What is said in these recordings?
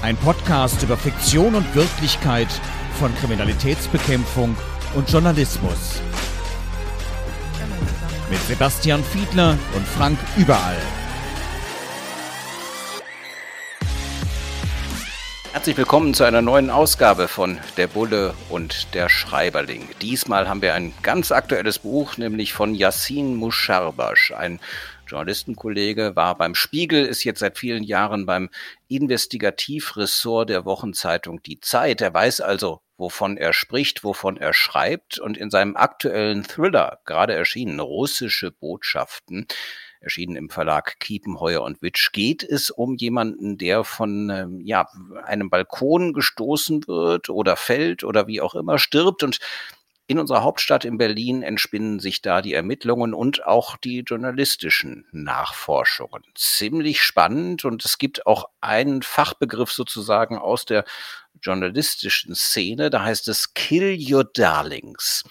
Ein Podcast über Fiktion und Wirklichkeit von Kriminalitätsbekämpfung und Journalismus. Mit Sebastian Fiedler und Frank Überall. Herzlich willkommen zu einer neuen Ausgabe von Der Bulle und der Schreiberling. Diesmal haben wir ein ganz aktuelles Buch, nämlich von Yassin Musharbash, ein Journalistenkollege, war beim Spiegel, ist jetzt seit vielen Jahren beim Investigativressort der Wochenzeitung Die Zeit. Er weiß also, wovon er spricht, wovon er schreibt und in seinem aktuellen Thriller, gerade erschienen, russische Botschaften, erschienen im Verlag Kiepenheuer und Witsch, geht es um jemanden, der von ähm, ja, einem Balkon gestoßen wird oder fällt oder wie auch immer stirbt und in unserer Hauptstadt in Berlin entspinnen sich da die Ermittlungen und auch die journalistischen Nachforschungen. Ziemlich spannend und es gibt auch einen Fachbegriff sozusagen aus der journalistischen Szene, da heißt es Kill Your Darlings.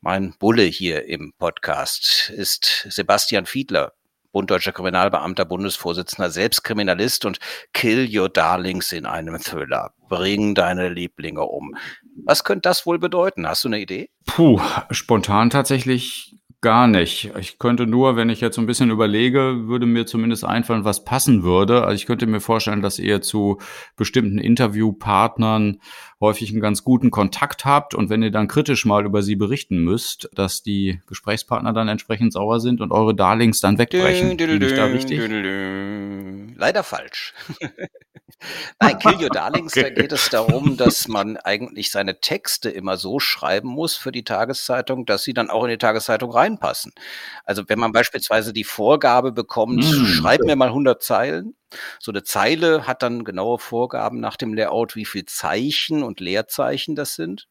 Mein Bulle hier im Podcast ist Sebastian Fiedler, Bunddeutscher Kriminalbeamter, Bundesvorsitzender, selbst Kriminalist und Kill Your Darlings in einem Thriller. Bring deine Lieblinge um. Was könnte das wohl bedeuten? Hast du eine Idee? Puh, spontan tatsächlich gar nicht. Ich könnte nur, wenn ich jetzt so ein bisschen überlege, würde mir zumindest einfallen, was passen würde. Also ich könnte mir vorstellen, dass ihr zu bestimmten Interviewpartnern häufig einen ganz guten Kontakt habt und wenn ihr dann kritisch mal über sie berichten müsst, dass die Gesprächspartner dann entsprechend sauer sind und eure Darlings dann wegbrechen. Ich da richtig? Leider falsch. Nein, Kill Your Darlings, okay. da geht es darum, dass man eigentlich seine Texte immer so schreiben muss für die Tageszeitung, dass sie dann auch in die Tageszeitung reinpassen. Also wenn man beispielsweise die Vorgabe bekommt, mm, schreib mir mal 100 Zeilen, so eine Zeile hat dann genaue Vorgaben nach dem Layout, wie viel Zeichen und Leerzeichen das sind.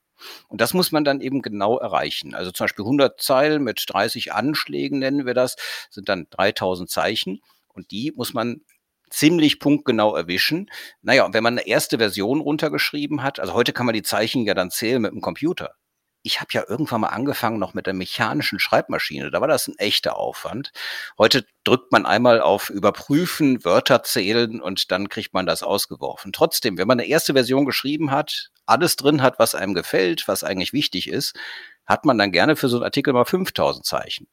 Und das muss man dann eben genau erreichen. Also zum Beispiel 100 Zeilen mit 30 Anschlägen nennen wir das, sind dann 3000 Zeichen. Und die muss man ziemlich punktgenau erwischen. Naja, und wenn man eine erste Version runtergeschrieben hat, also heute kann man die Zeichen ja dann zählen mit dem Computer. Ich habe ja irgendwann mal angefangen noch mit der mechanischen Schreibmaschine. Da war das ein echter Aufwand. Heute drückt man einmal auf Überprüfen, Wörter zählen und dann kriegt man das ausgeworfen. Trotzdem, wenn man eine erste Version geschrieben hat, alles drin hat, was einem gefällt, was eigentlich wichtig ist, hat man dann gerne für so einen Artikel mal 5000 Zeichen.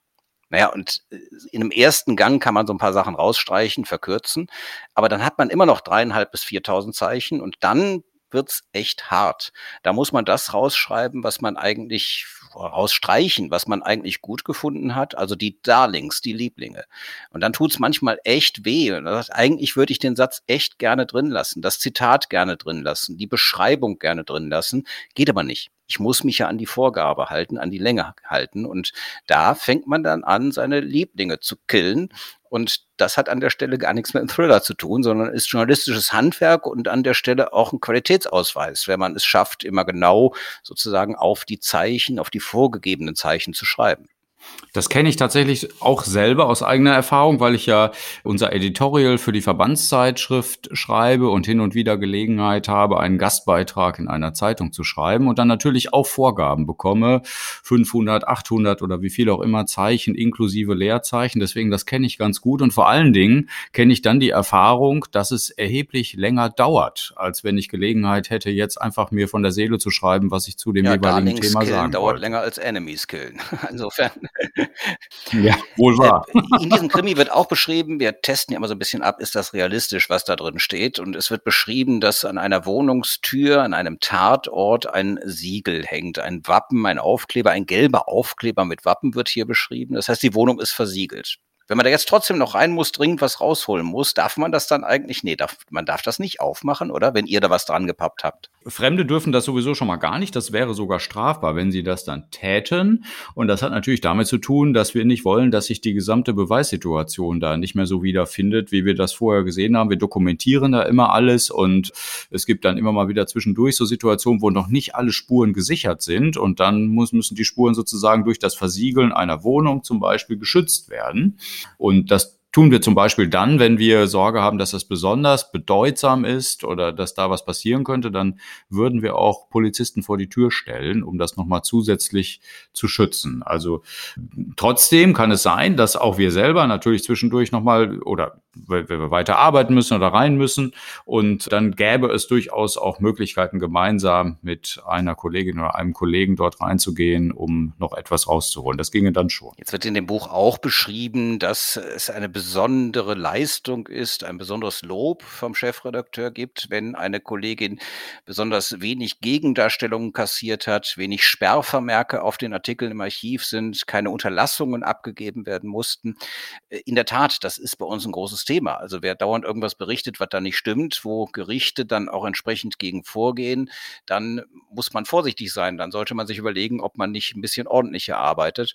Naja, und äh, in einem ersten Gang kann man so ein paar Sachen rausstreichen, verkürzen, aber dann hat man immer noch dreieinhalb bis viertausend Zeichen und dann wird's echt hart. Da muss man das rausschreiben, was man eigentlich rausstreichen, was man eigentlich gut gefunden hat, also die Darlings, die Lieblinge. Und dann tut's manchmal echt weh. Eigentlich würde ich den Satz echt gerne drin lassen, das Zitat gerne drin lassen, die Beschreibung gerne drin lassen, geht aber nicht ich muss mich ja an die Vorgabe halten, an die Länge halten. Und da fängt man dann an, seine Lieblinge zu killen. Und das hat an der Stelle gar nichts mit einem Thriller zu tun, sondern ist journalistisches Handwerk und an der Stelle auch ein Qualitätsausweis, wenn man es schafft, immer genau sozusagen auf die Zeichen, auf die vorgegebenen Zeichen zu schreiben. Das kenne ich tatsächlich auch selber aus eigener Erfahrung, weil ich ja unser Editorial für die Verbandszeitschrift schreibe und hin und wieder Gelegenheit habe, einen Gastbeitrag in einer Zeitung zu schreiben und dann natürlich auch Vorgaben bekomme, 500, 800 oder wie viel auch immer Zeichen inklusive Leerzeichen. Deswegen, das kenne ich ganz gut und vor allen Dingen kenne ich dann die Erfahrung, dass es erheblich länger dauert, als wenn ich Gelegenheit hätte, jetzt einfach mir von der Seele zu schreiben, was ich zu dem ja, jeweiligen Thema sagen dauert länger als Enemies killen. Insofern ja, wohl wahr. Äh, in diesem Krimi wird auch beschrieben, wir testen ja immer so ein bisschen ab, ist das realistisch, was da drin steht. Und es wird beschrieben, dass an einer Wohnungstür, an einem Tatort ein Siegel hängt, ein Wappen, ein Aufkleber, ein gelber Aufkleber mit Wappen wird hier beschrieben. Das heißt, die Wohnung ist versiegelt. Wenn man da jetzt trotzdem noch rein muss, dringend was rausholen muss, darf man das dann eigentlich? Nee, darf, man darf das nicht aufmachen, oder? Wenn ihr da was dran gepappt habt. Fremde dürfen das sowieso schon mal gar nicht. Das wäre sogar strafbar, wenn sie das dann täten. Und das hat natürlich damit zu tun, dass wir nicht wollen, dass sich die gesamte Beweissituation da nicht mehr so wiederfindet, wie wir das vorher gesehen haben. Wir dokumentieren da immer alles und es gibt dann immer mal wieder zwischendurch so Situationen, wo noch nicht alle Spuren gesichert sind. Und dann muss, müssen die Spuren sozusagen durch das Versiegeln einer Wohnung zum Beispiel geschützt werden. Und das tun wir zum Beispiel dann, wenn wir Sorge haben, dass das besonders bedeutsam ist oder dass da was passieren könnte, dann würden wir auch Polizisten vor die Tür stellen, um das nochmal zusätzlich zu schützen. Also trotzdem kann es sein, dass auch wir selber natürlich zwischendurch nochmal oder wenn wir weiter arbeiten müssen oder rein müssen. Und dann gäbe es durchaus auch Möglichkeiten, gemeinsam mit einer Kollegin oder einem Kollegen dort reinzugehen, um noch etwas rauszuholen. Das ginge dann schon. Jetzt wird in dem Buch auch beschrieben, dass es eine besondere Leistung ist, ein besonderes Lob vom Chefredakteur gibt, wenn eine Kollegin besonders wenig Gegendarstellungen kassiert hat, wenig Sperrvermerke auf den Artikeln im Archiv sind, keine Unterlassungen abgegeben werden mussten. In der Tat, das ist bei uns ein großes Thema. Also wer dauernd irgendwas berichtet, was da nicht stimmt, wo Gerichte dann auch entsprechend gegen vorgehen, dann muss man vorsichtig sein. Dann sollte man sich überlegen, ob man nicht ein bisschen ordentlicher arbeitet.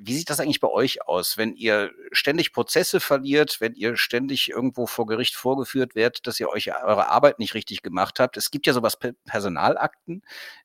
Wie sieht das eigentlich bei euch aus, wenn ihr ständig Prozesse verliert, wenn ihr ständig irgendwo vor Gericht vorgeführt werdet, dass ihr euch eure Arbeit nicht richtig gemacht habt? Es gibt ja sowas Personalakten.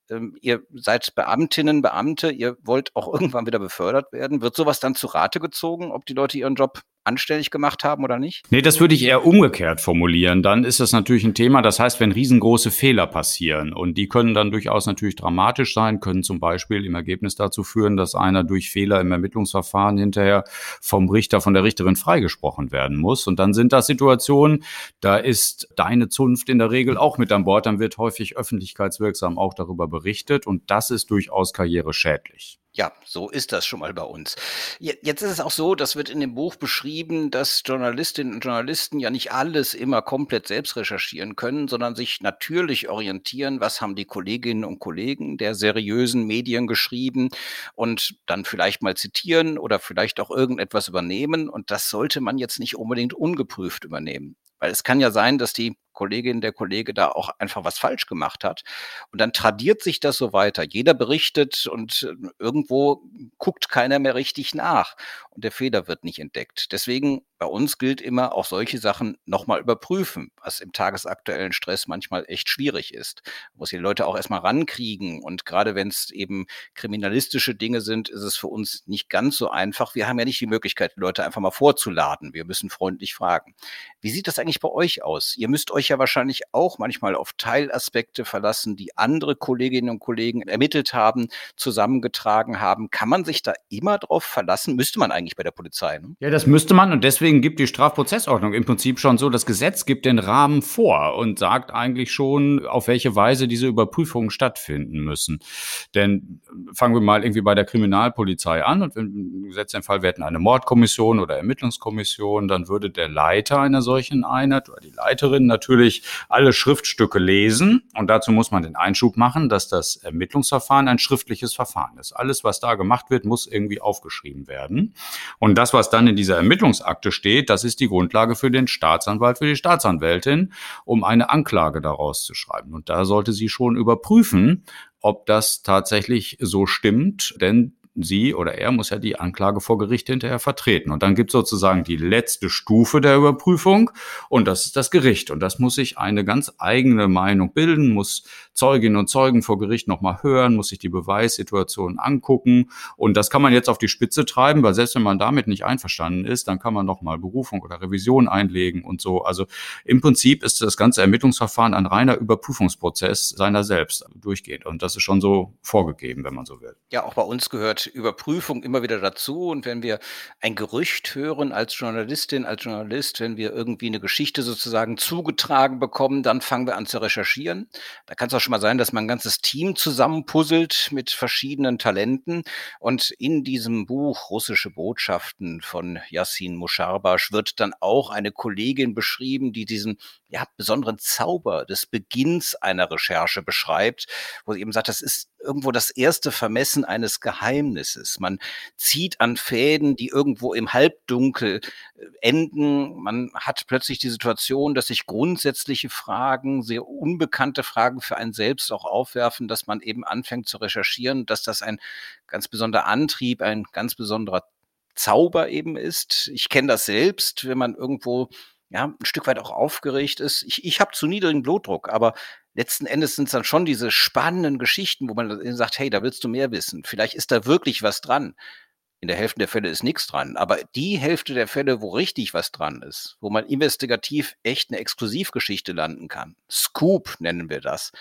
Ähm, ihr seid Beamtinnen, Beamte, ihr wollt auch irgendwann wieder befördert werden. Wird sowas dann zu Rate gezogen, ob die Leute ihren Job anständig gemacht haben oder nicht? Nee, das würde ich eher umgekehrt formulieren. Dann ist das natürlich ein Thema. Das heißt, wenn riesengroße Fehler passieren und die können dann durchaus natürlich dramatisch sein, können zum Beispiel im Ergebnis dazu führen, dass einer durch Fehler im Ermittlungsverfahren hinterher vom Richter, von der Richterin freigesprochen werden muss. Und dann sind das Situationen, da ist deine Zunft in der Regel auch mit an Bord. Dann wird häufig öffentlichkeitswirksam auch darüber berichtet und das ist durchaus karriereschädlich. Ja, so ist das schon mal bei uns. Jetzt ist es auch so, das wird in dem Buch beschrieben, dass Journalistinnen und Journalisten ja nicht alles immer komplett selbst recherchieren können, sondern sich natürlich orientieren, was haben die Kolleginnen und Kollegen der seriösen Medien geschrieben und dann vielleicht mal zitieren oder vielleicht auch irgendetwas übernehmen. Und das sollte man jetzt nicht unbedingt ungeprüft übernehmen. Weil es kann ja sein, dass die Kollegin, der Kollege da auch einfach was falsch gemacht hat. Und dann tradiert sich das so weiter. Jeder berichtet und äh, irgendwo guckt keiner mehr richtig nach und der Fehler wird nicht entdeckt. Deswegen bei uns gilt immer auch solche Sachen nochmal überprüfen, was im tagesaktuellen Stress manchmal echt schwierig ist. Muss die Leute auch erstmal rankriegen und gerade wenn es eben kriminalistische Dinge sind, ist es für uns nicht ganz so einfach. Wir haben ja nicht die Möglichkeit, die Leute einfach mal vorzuladen. Wir müssen freundlich fragen. Wie sieht das eigentlich bei euch aus? Ihr müsst euch ja wahrscheinlich auch manchmal auf Teilaspekte verlassen, die andere Kolleginnen und Kollegen ermittelt haben, zusammengetragen haben. Kann man sich da immer drauf verlassen? Müsste man eigentlich bei der Polizei. Ne? Ja, das müsste man und deswegen gibt die Strafprozessordnung im Prinzip schon so, das Gesetz gibt den Rahmen vor und sagt eigentlich schon, auf welche Weise diese Überprüfungen stattfinden müssen. Denn fangen wir mal irgendwie bei der Kriminalpolizei an und wenn gesetzt den Fall, wir hätten eine Mordkommission oder Ermittlungskommission, dann würde der Leiter einer solchen Einheit oder die Leiterin natürlich natürlich alle Schriftstücke lesen und dazu muss man den Einschub machen, dass das Ermittlungsverfahren ein schriftliches Verfahren ist. Alles, was da gemacht wird, muss irgendwie aufgeschrieben werden. Und das, was dann in dieser Ermittlungsakte steht, das ist die Grundlage für den Staatsanwalt, für die Staatsanwältin, um eine Anklage daraus zu schreiben. Und da sollte sie schon überprüfen, ob das tatsächlich so stimmt, denn sie oder er muss ja die Anklage vor Gericht hinterher vertreten. Und dann gibt es sozusagen die letzte Stufe der Überprüfung und das ist das Gericht. Und das muss sich eine ganz eigene Meinung bilden, muss Zeuginnen und Zeugen vor Gericht nochmal hören, muss sich die Beweissituation angucken. Und das kann man jetzt auf die Spitze treiben, weil selbst wenn man damit nicht einverstanden ist, dann kann man nochmal Berufung oder Revision einlegen und so. Also im Prinzip ist das ganze Ermittlungsverfahren ein reiner Überprüfungsprozess seiner selbst durchgehend. Und das ist schon so vorgegeben, wenn man so will. Ja, auch bei uns gehört Überprüfung immer wieder dazu. Und wenn wir ein Gerücht hören als Journalistin, als Journalist, wenn wir irgendwie eine Geschichte sozusagen zugetragen bekommen, dann fangen wir an zu recherchieren. Da kann es auch schon mal sein, dass man ein ganzes Team zusammenpuzzelt mit verschiedenen Talenten. Und in diesem Buch Russische Botschaften von Yassin Musharbash wird dann auch eine Kollegin beschrieben, die diesen ja, besonderen Zauber des Beginns einer Recherche beschreibt, wo sie eben sagt, das ist irgendwo das erste Vermessen eines Geheimnisses. Man zieht an Fäden, die irgendwo im Halbdunkel äh, enden. Man hat plötzlich die Situation, dass sich grundsätzliche Fragen, sehr unbekannte Fragen für einen selbst auch aufwerfen, dass man eben anfängt zu recherchieren, dass das ein ganz besonderer Antrieb, ein ganz besonderer Zauber eben ist. Ich kenne das selbst, wenn man irgendwo ja, ein Stück weit auch aufgeregt ist. Ich, ich habe zu niedrigen Blutdruck, aber letzten Endes sind es dann schon diese spannenden Geschichten, wo man sagt, hey, da willst du mehr wissen. Vielleicht ist da wirklich was dran. In der Hälfte der Fälle ist nichts dran. Aber die Hälfte der Fälle, wo richtig was dran ist, wo man investigativ echt eine Exklusivgeschichte landen kann. Scoop nennen wir das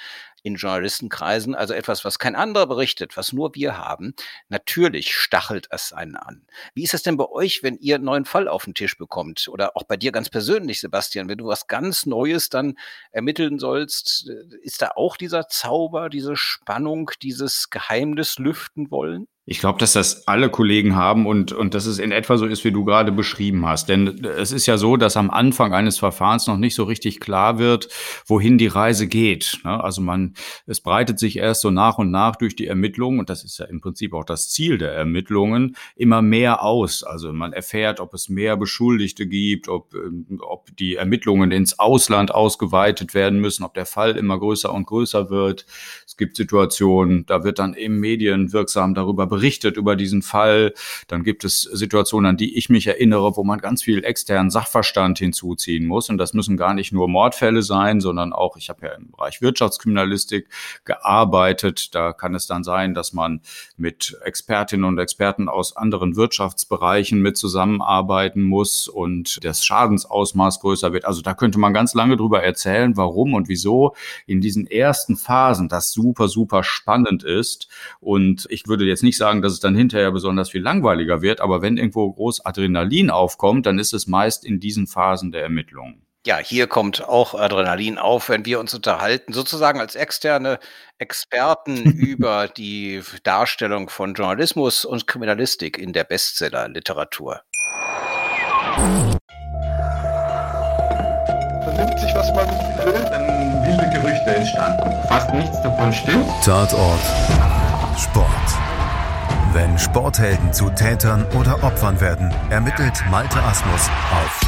in Journalistenkreisen, also etwas, was kein anderer berichtet, was nur wir haben, natürlich stachelt es einen an. Wie ist es denn bei euch, wenn ihr einen neuen Fall auf den Tisch bekommt? Oder auch bei dir ganz persönlich, Sebastian, wenn du was ganz Neues dann ermitteln sollst, ist da auch dieser Zauber, diese Spannung, dieses Geheimnis lüften wollen? Ich glaube, dass das alle Kollegen haben und, und dass es in etwa so ist, wie du gerade beschrieben hast. Denn es ist ja so, dass am Anfang eines Verfahrens noch nicht so richtig klar wird, wohin die Reise geht. Ne? Also man, es breitet sich erst so nach und nach durch die Ermittlungen, und das ist ja im Prinzip auch das Ziel der Ermittlungen, immer mehr aus. Also man erfährt, ob es mehr Beschuldigte gibt, ob, ähm, ob die Ermittlungen ins Ausland ausgeweitet werden müssen, ob der Fall immer größer und größer wird. Es gibt Situationen, da wird dann im Medien wirksam darüber berichtet, über diesen Fall. Dann gibt es Situationen, an die ich mich erinnere, wo man ganz viel externen Sachverstand hinzuziehen muss. Und das müssen gar nicht nur Mordfälle sein, sondern auch, ich habe ja im Bereich Wirtschaftskriminalistik gearbeitet. Da kann es dann sein, dass man mit Expertinnen und Experten aus anderen Wirtschaftsbereichen mit zusammenarbeiten muss und das Schadensausmaß größer wird. Also da könnte man ganz lange drüber erzählen, warum und wieso in diesen ersten Phasen das super, super spannend ist. Und ich würde jetzt nicht sagen, dass es dann hinterher besonders viel langweiliger wird, aber wenn irgendwo groß Adrenalin aufkommt, dann ist es meist in diesen Phasen der Ermittlungen. Ja, hier kommt auch Adrenalin auf, wenn wir uns unterhalten, sozusagen als externe Experten über die Darstellung von Journalismus und Kriminalistik in der Bestseller-Literatur. Vernimmt sich, was man will, dann wilde Gerüchte entstanden. Fast nichts davon stimmt. Tatort Sport. Wenn Sporthelden zu Tätern oder Opfern werden, ermittelt Malte Asmus auf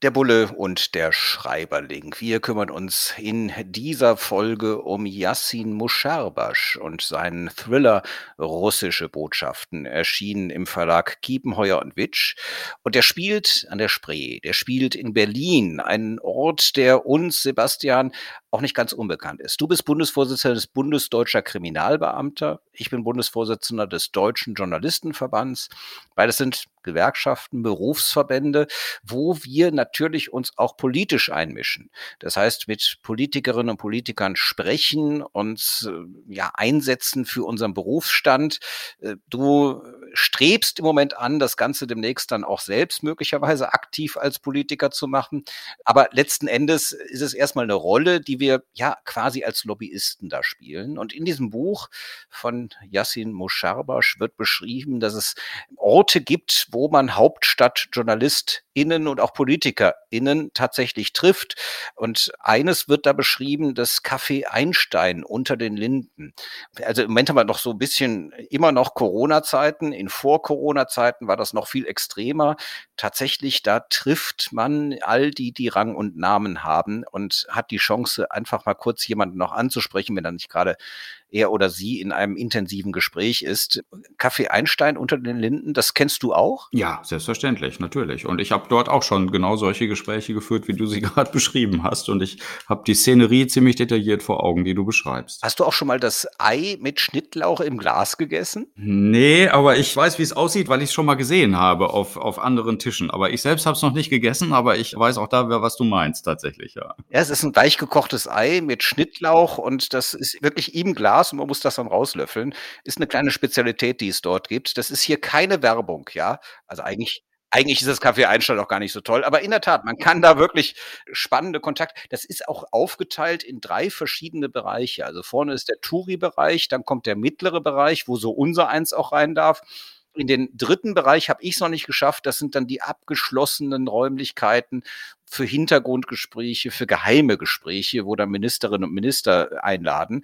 Der Bulle und der Schreiberling. Wir kümmern uns in dieser Folge um Yassin Musharbash und seinen Thriller Russische Botschaften, erschienen im Verlag Kiepenheuer und Witsch. Und der spielt an der Spree, der spielt in Berlin, ein Ort, der uns, Sebastian, auch nicht ganz unbekannt ist. Du bist Bundesvorsitzender des Bundesdeutscher Kriminalbeamter. Ich bin Bundesvorsitzender des Deutschen Journalistenverbands. Beides sind Gewerkschaften, Berufsverbände, wo wir natürlich uns auch politisch einmischen. Das heißt, mit Politikerinnen und Politikern sprechen, uns äh, ja einsetzen für unseren Berufsstand. Äh, du strebst im Moment an, das Ganze demnächst dann auch selbst möglicherweise aktiv als Politiker zu machen. Aber letzten Endes ist es erstmal eine Rolle, die wir ja quasi als Lobbyisten da spielen. Und in diesem Buch von Yassin Musharbash wird beschrieben, dass es Orte gibt, wo man HauptstadtjournalistInnen und auch PolitikerInnen tatsächlich trifft. Und eines wird da beschrieben, das Café Einstein unter den Linden. Also im Moment haben wir noch so ein bisschen immer noch Corona-Zeiten. In Vor-Corona-Zeiten war das noch viel extremer. Tatsächlich, da trifft man all die, die Rang und Namen haben und hat die Chance, einfach mal kurz jemanden noch anzusprechen, wenn er nicht gerade er oder sie in einem intensiven Gespräch ist. Kaffee Einstein unter den Linden, das kennst du auch? Ja, selbstverständlich, natürlich. Und ich habe dort auch schon genau solche Gespräche geführt, wie du sie gerade beschrieben hast. Und ich habe die Szenerie ziemlich detailliert vor Augen, die du beschreibst. Hast du auch schon mal das Ei mit Schnittlauch im Glas gegessen? Nee, aber ich weiß, wie es aussieht, weil ich es schon mal gesehen habe auf, auf anderen Tischen. Aber ich selbst habe es noch nicht gegessen, aber ich weiß auch da, was du meinst tatsächlich, ja. Ja, es ist ein weich gekochtes Ei mit Schnittlauch und das ist wirklich im Glas Glas und man muss das dann rauslöffeln. Ist eine kleine Spezialität, die es dort gibt. Das ist hier keine Werbung, ja. Also eigentlich eigentlich ist das Café Einstein auch gar nicht so toll, aber in der Tat, man kann da wirklich spannende Kontakte. Das ist auch aufgeteilt in drei verschiedene Bereiche. Also vorne ist der Touri-Bereich, dann kommt der mittlere Bereich, wo so unser eins auch rein darf. In den dritten Bereich habe ich es noch nicht geschafft. Das sind dann die abgeschlossenen Räumlichkeiten für Hintergrundgespräche, für geheime Gespräche, wo dann Ministerinnen und Minister einladen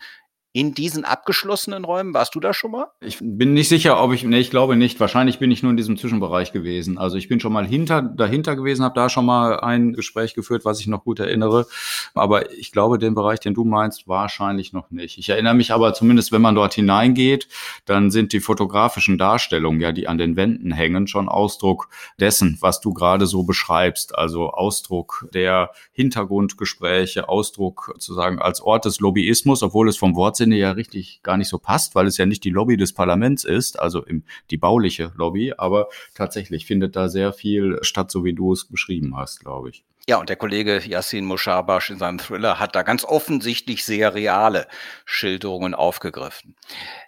in diesen abgeschlossenen Räumen? Warst du da schon mal? Ich bin nicht sicher, ob ich, nee, ich glaube nicht. Wahrscheinlich bin ich nur in diesem Zwischenbereich gewesen. Also ich bin schon mal hinter, dahinter gewesen, habe da schon mal ein Gespräch geführt, was ich noch gut erinnere. Aber ich glaube, den Bereich, den du meinst, wahrscheinlich noch nicht. Ich erinnere mich aber zumindest, wenn man dort hineingeht, dann sind die fotografischen Darstellungen, ja, die an den Wänden hängen, schon Ausdruck dessen, was du gerade so beschreibst. Also Ausdruck der Hintergrundgespräche, Ausdruck sozusagen als Ort des Lobbyismus, obwohl es vom Wort Sinne ja richtig gar nicht so passt, weil es ja nicht die Lobby des Parlaments ist, also im, die bauliche Lobby, aber tatsächlich findet da sehr viel statt, so wie du es beschrieben hast, glaube ich. Ja, und der Kollege Yassin Moshabash in seinem Thriller hat da ganz offensichtlich sehr reale Schilderungen aufgegriffen.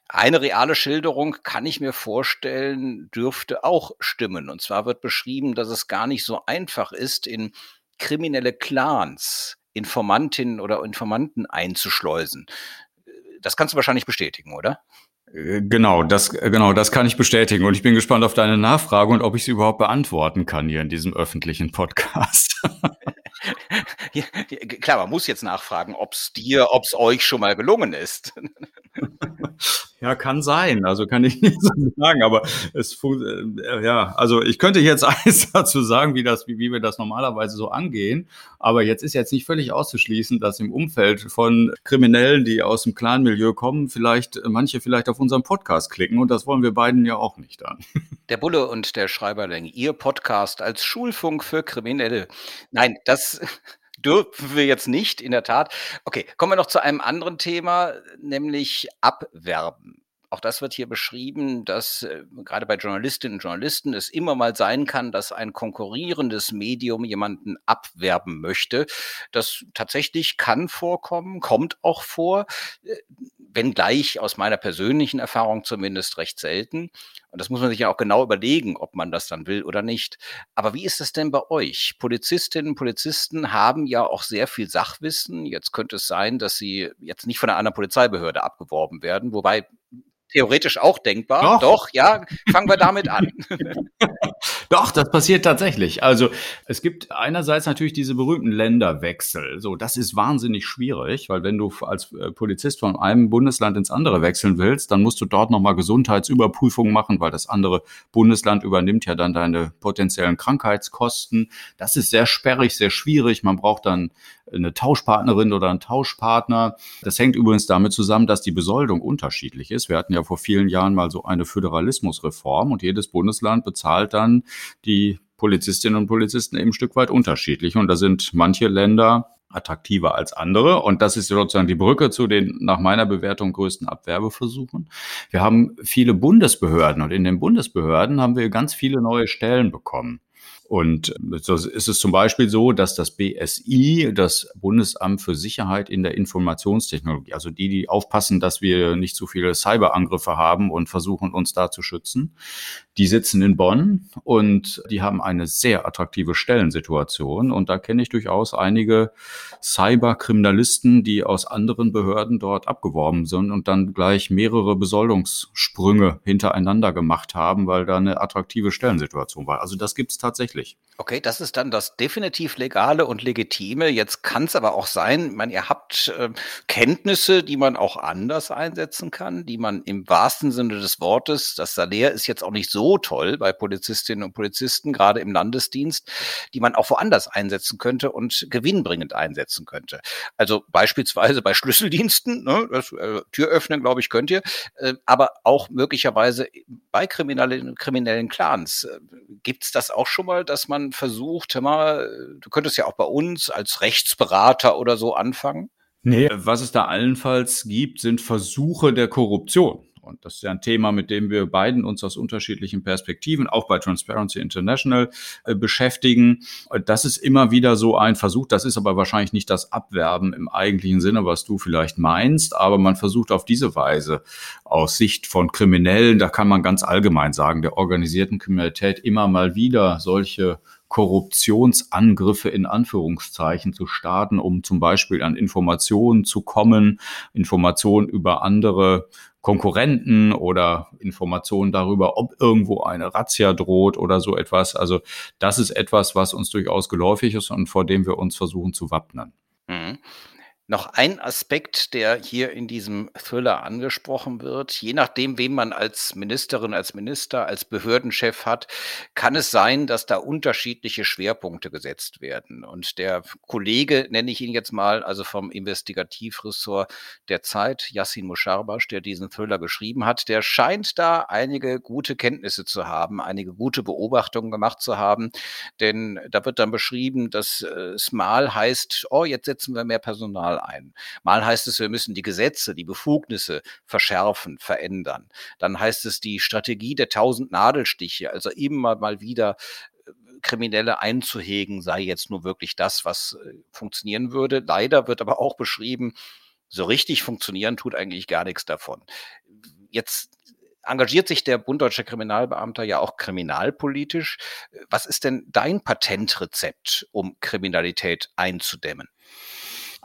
Eine reale Schilderung kann ich mir vorstellen, dürfte auch stimmen. Und zwar wird beschrieben, dass es gar nicht so einfach ist, in kriminelle Clans Informantinnen oder Informanten einzuschleusen. Das kannst du wahrscheinlich bestätigen, oder? Äh, genau, das, äh, genau, das kann ich bestätigen. Und ich bin gespannt auf deine Nachfrage und ob ich sie überhaupt beantworten kann hier in diesem öffentlichen Podcast. klar, man muss jetzt nachfragen, ob es dir, ob es euch schon mal gelungen ist. Ja, kann sein. Also kann ich nicht so sagen, aber es äh, ja, also ich könnte jetzt eins dazu sagen, wie das, wie, wie wir das normalerweise so angehen. Aber jetzt ist jetzt nicht völlig auszuschließen, dass im Umfeld von Kriminellen, die aus dem Clan-Milieu kommen, vielleicht manche vielleicht auf unseren Podcast klicken und das wollen wir beiden ja auch nicht dann. Der Bulle und der Schreiberling, Ihr Podcast als Schulfunk für Kriminelle. Nein, das dürfen wir jetzt nicht, in der Tat. Okay, kommen wir noch zu einem anderen Thema, nämlich Abwerben. Auch das wird hier beschrieben, dass äh, gerade bei Journalistinnen und Journalisten es immer mal sein kann, dass ein konkurrierendes Medium jemanden abwerben möchte. Das tatsächlich kann vorkommen, kommt auch vor, äh, wenngleich aus meiner persönlichen Erfahrung zumindest recht selten. Und das muss man sich ja auch genau überlegen, ob man das dann will oder nicht. Aber wie ist es denn bei euch? Polizistinnen und Polizisten haben ja auch sehr viel Sachwissen. Jetzt könnte es sein, dass sie jetzt nicht von einer anderen Polizeibehörde abgeworben werden, wobei theoretisch auch denkbar. Doch, Doch ja, fangen wir damit an. Doch, das passiert tatsächlich. Also es gibt einerseits natürlich diese berühmten Länderwechsel. So, das ist wahnsinnig schwierig, weil wenn du als äh, Polizist von einem Bundesland ins andere wechseln willst, dann musst du dort nochmal Gesundheitsüberprüfungen machen, weil das andere Bundesland übernimmt ja dann deine potenziellen Krankheitskosten. Das ist sehr sperrig, sehr schwierig. Man braucht dann eine Tauschpartnerin oder einen Tauschpartner. Das hängt übrigens damit zusammen, dass die Besoldung unterschiedlich ist. Wir hatten ja vor vielen Jahren mal so eine Föderalismusreform und jedes Bundesland bezahlt dann die Polizistinnen und Polizisten eben ein Stück weit unterschiedlich. Und da sind manche Länder attraktiver als andere. Und das ist sozusagen die Brücke zu den nach meiner Bewertung größten Abwerbeversuchen. Wir haben viele Bundesbehörden und in den Bundesbehörden haben wir ganz viele neue Stellen bekommen. Und so ist es zum Beispiel so, dass das BSI, das Bundesamt für Sicherheit in der Informationstechnologie, also die, die aufpassen, dass wir nicht zu viele Cyberangriffe haben und versuchen, uns da zu schützen, die sitzen in Bonn und die haben eine sehr attraktive Stellensituation. Und da kenne ich durchaus einige Cyberkriminalisten, die aus anderen Behörden dort abgeworben sind und dann gleich mehrere Besoldungssprünge hintereinander gemacht haben, weil da eine attraktive Stellensituation war. Also das gibt es tatsächlich. Okay, das ist dann das definitiv legale und legitime. Jetzt kann es aber auch sein, man, ihr habt äh, Kenntnisse, die man auch anders einsetzen kann, die man im wahrsten Sinne des Wortes, das Salär ist jetzt auch nicht so toll bei Polizistinnen und Polizisten, gerade im Landesdienst, die man auch woanders einsetzen könnte und gewinnbringend einsetzen könnte. Also beispielsweise bei Schlüsseldiensten, ne, das, äh, Tür öffnen, glaube ich, könnt ihr, äh, aber auch möglicherweise bei kriminellen, kriminellen Clans. Äh, Gibt es das auch schon mal, dass man versucht, mal, du könntest ja auch bei uns als Rechtsberater oder so anfangen? Nee, was es da allenfalls gibt, sind Versuche der Korruption. Und das ist ja ein Thema, mit dem wir beiden uns aus unterschiedlichen Perspektiven, auch bei Transparency International, äh, beschäftigen. Das ist immer wieder so ein Versuch. Das ist aber wahrscheinlich nicht das Abwerben im eigentlichen Sinne, was du vielleicht meinst. Aber man versucht auf diese Weise aus Sicht von Kriminellen, da kann man ganz allgemein sagen, der organisierten Kriminalität immer mal wieder solche Korruptionsangriffe in Anführungszeichen zu starten, um zum Beispiel an Informationen zu kommen, Informationen über andere Konkurrenten oder Informationen darüber, ob irgendwo eine Razzia droht oder so etwas. Also das ist etwas, was uns durchaus geläufig ist und vor dem wir uns versuchen zu wappnen. Mhm. Noch ein Aspekt, der hier in diesem Thriller angesprochen wird. Je nachdem, wen man als Ministerin, als Minister, als Behördenchef hat, kann es sein, dass da unterschiedliche Schwerpunkte gesetzt werden. Und der Kollege, nenne ich ihn jetzt mal, also vom Investigativressort der Zeit, Yassin Musharbash, der diesen Thriller geschrieben hat, der scheint da einige gute Kenntnisse zu haben, einige gute Beobachtungen gemacht zu haben. Denn da wird dann beschrieben, dass es mal heißt, oh, jetzt setzen wir mehr Personal mal ein. Mal heißt es, wir müssen die Gesetze, die Befugnisse verschärfen, verändern. Dann heißt es die Strategie der tausend Nadelstiche, also immer mal wieder äh, Kriminelle einzuhegen, sei jetzt nur wirklich das, was äh, funktionieren würde. Leider wird aber auch beschrieben, so richtig funktionieren tut eigentlich gar nichts davon. Jetzt engagiert sich der Bund Deutscher Kriminalbeamter ja auch kriminalpolitisch. Was ist denn dein Patentrezept, um Kriminalität einzudämmen?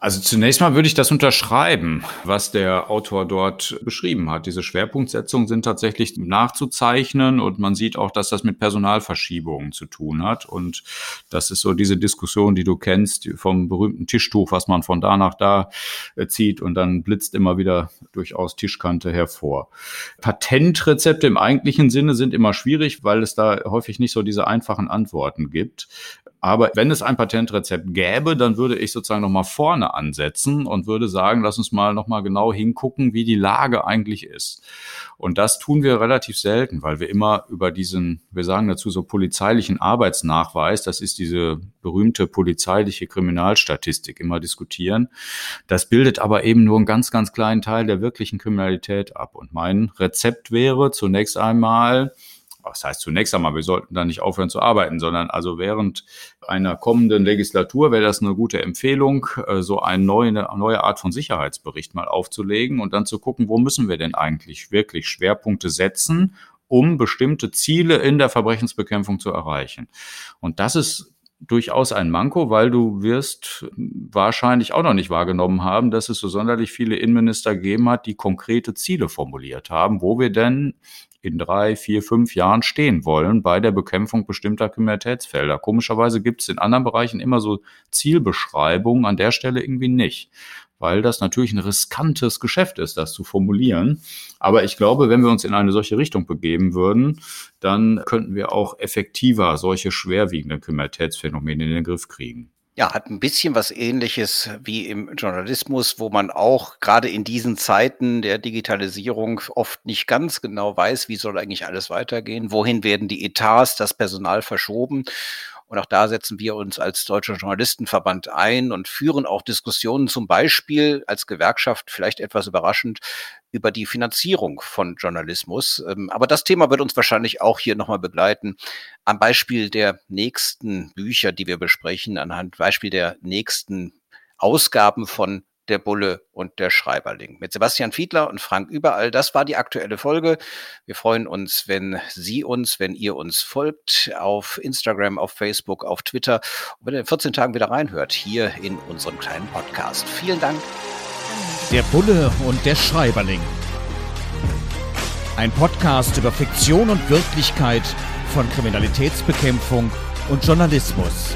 Also zunächst mal würde ich das unterschreiben, was der Autor dort beschrieben hat. Diese Schwerpunktsetzungen sind tatsächlich nachzuzeichnen und man sieht auch, dass das mit Personalverschiebungen zu tun hat. Und das ist so diese Diskussion, die du kennst, vom berühmten Tischtuch, was man von da nach da äh, zieht und dann blitzt immer wieder durchaus Tischkante hervor. Patentrezepte im eigentlichen Sinne sind immer schwierig, weil es da häufig nicht so diese einfachen Antworten gibt. Aber wenn es ein Patentrezept gäbe, dann würde ich sozusagen nochmal vorne ansetzen und würde sagen, lass uns mal nochmal genau hingucken, wie die Lage eigentlich ist. Und das tun wir relativ selten, weil wir immer über diesen, wir sagen dazu so polizeilichen Arbeitsnachweis, das ist diese berühmte polizeiliche Kriminalstatistik, immer diskutieren. Das bildet aber eben nur einen ganz, ganz kleinen Teil der wirklichen Kriminalität ab. Und mein Rezept wäre zunächst einmal, was heißt zunächst einmal, wir sollten da nicht aufhören zu arbeiten, sondern also während einer kommenden Legislatur wäre das eine gute Empfehlung, äh, so eine neue, neue Art von Sicherheitsbericht mal aufzulegen und dann zu gucken, wo müssen wir denn eigentlich wirklich Schwerpunkte setzen, um bestimmte Ziele in der Verbrechensbekämpfung zu erreichen. Und das ist durchaus ein Manko, weil du wirst wahrscheinlich auch noch nicht wahrgenommen haben, dass es so sonderlich viele Innenminister gegeben hat, die konkrete Ziele formuliert haben, wo wir denn in drei, vier, fünf Jahren stehen wollen bei der Bekämpfung bestimmter Kriminalitätsfelder. Komischerweise gibt es in anderen Bereichen immer so Zielbeschreibungen, an der Stelle irgendwie nicht, weil das natürlich ein riskantes Geschäft ist, das zu formulieren. Aber ich glaube, wenn wir uns in eine solche Richtung begeben würden, dann könnten wir auch effektiver solche schwerwiegenden Kriminalitätsphänomene in den Griff kriegen. Ja, hat ein bisschen was ähnliches wie im Journalismus, wo man auch gerade in diesen Zeiten der Digitalisierung oft nicht ganz genau weiß, wie soll eigentlich alles weitergehen, wohin werden die Etats, das Personal verschoben. Und auch da setzen wir uns als Deutscher Journalistenverband ein und führen auch Diskussionen zum Beispiel als Gewerkschaft, vielleicht etwas überraschend, über die Finanzierung von Journalismus. Ähm, aber das Thema wird uns wahrscheinlich auch hier nochmal begleiten. Am Beispiel der nächsten Bücher, die wir besprechen, anhand Beispiel der nächsten Ausgaben von der Bulle und der Schreiberling. Mit Sebastian Fiedler und Frank Überall. Das war die aktuelle Folge. Wir freuen uns, wenn Sie uns, wenn ihr uns folgt auf Instagram, auf Facebook, auf Twitter und wenn ihr in 14 Tagen wieder reinhört hier in unserem kleinen Podcast. Vielen Dank. Der Bulle und der Schreiberling. Ein Podcast über Fiktion und Wirklichkeit von Kriminalitätsbekämpfung und Journalismus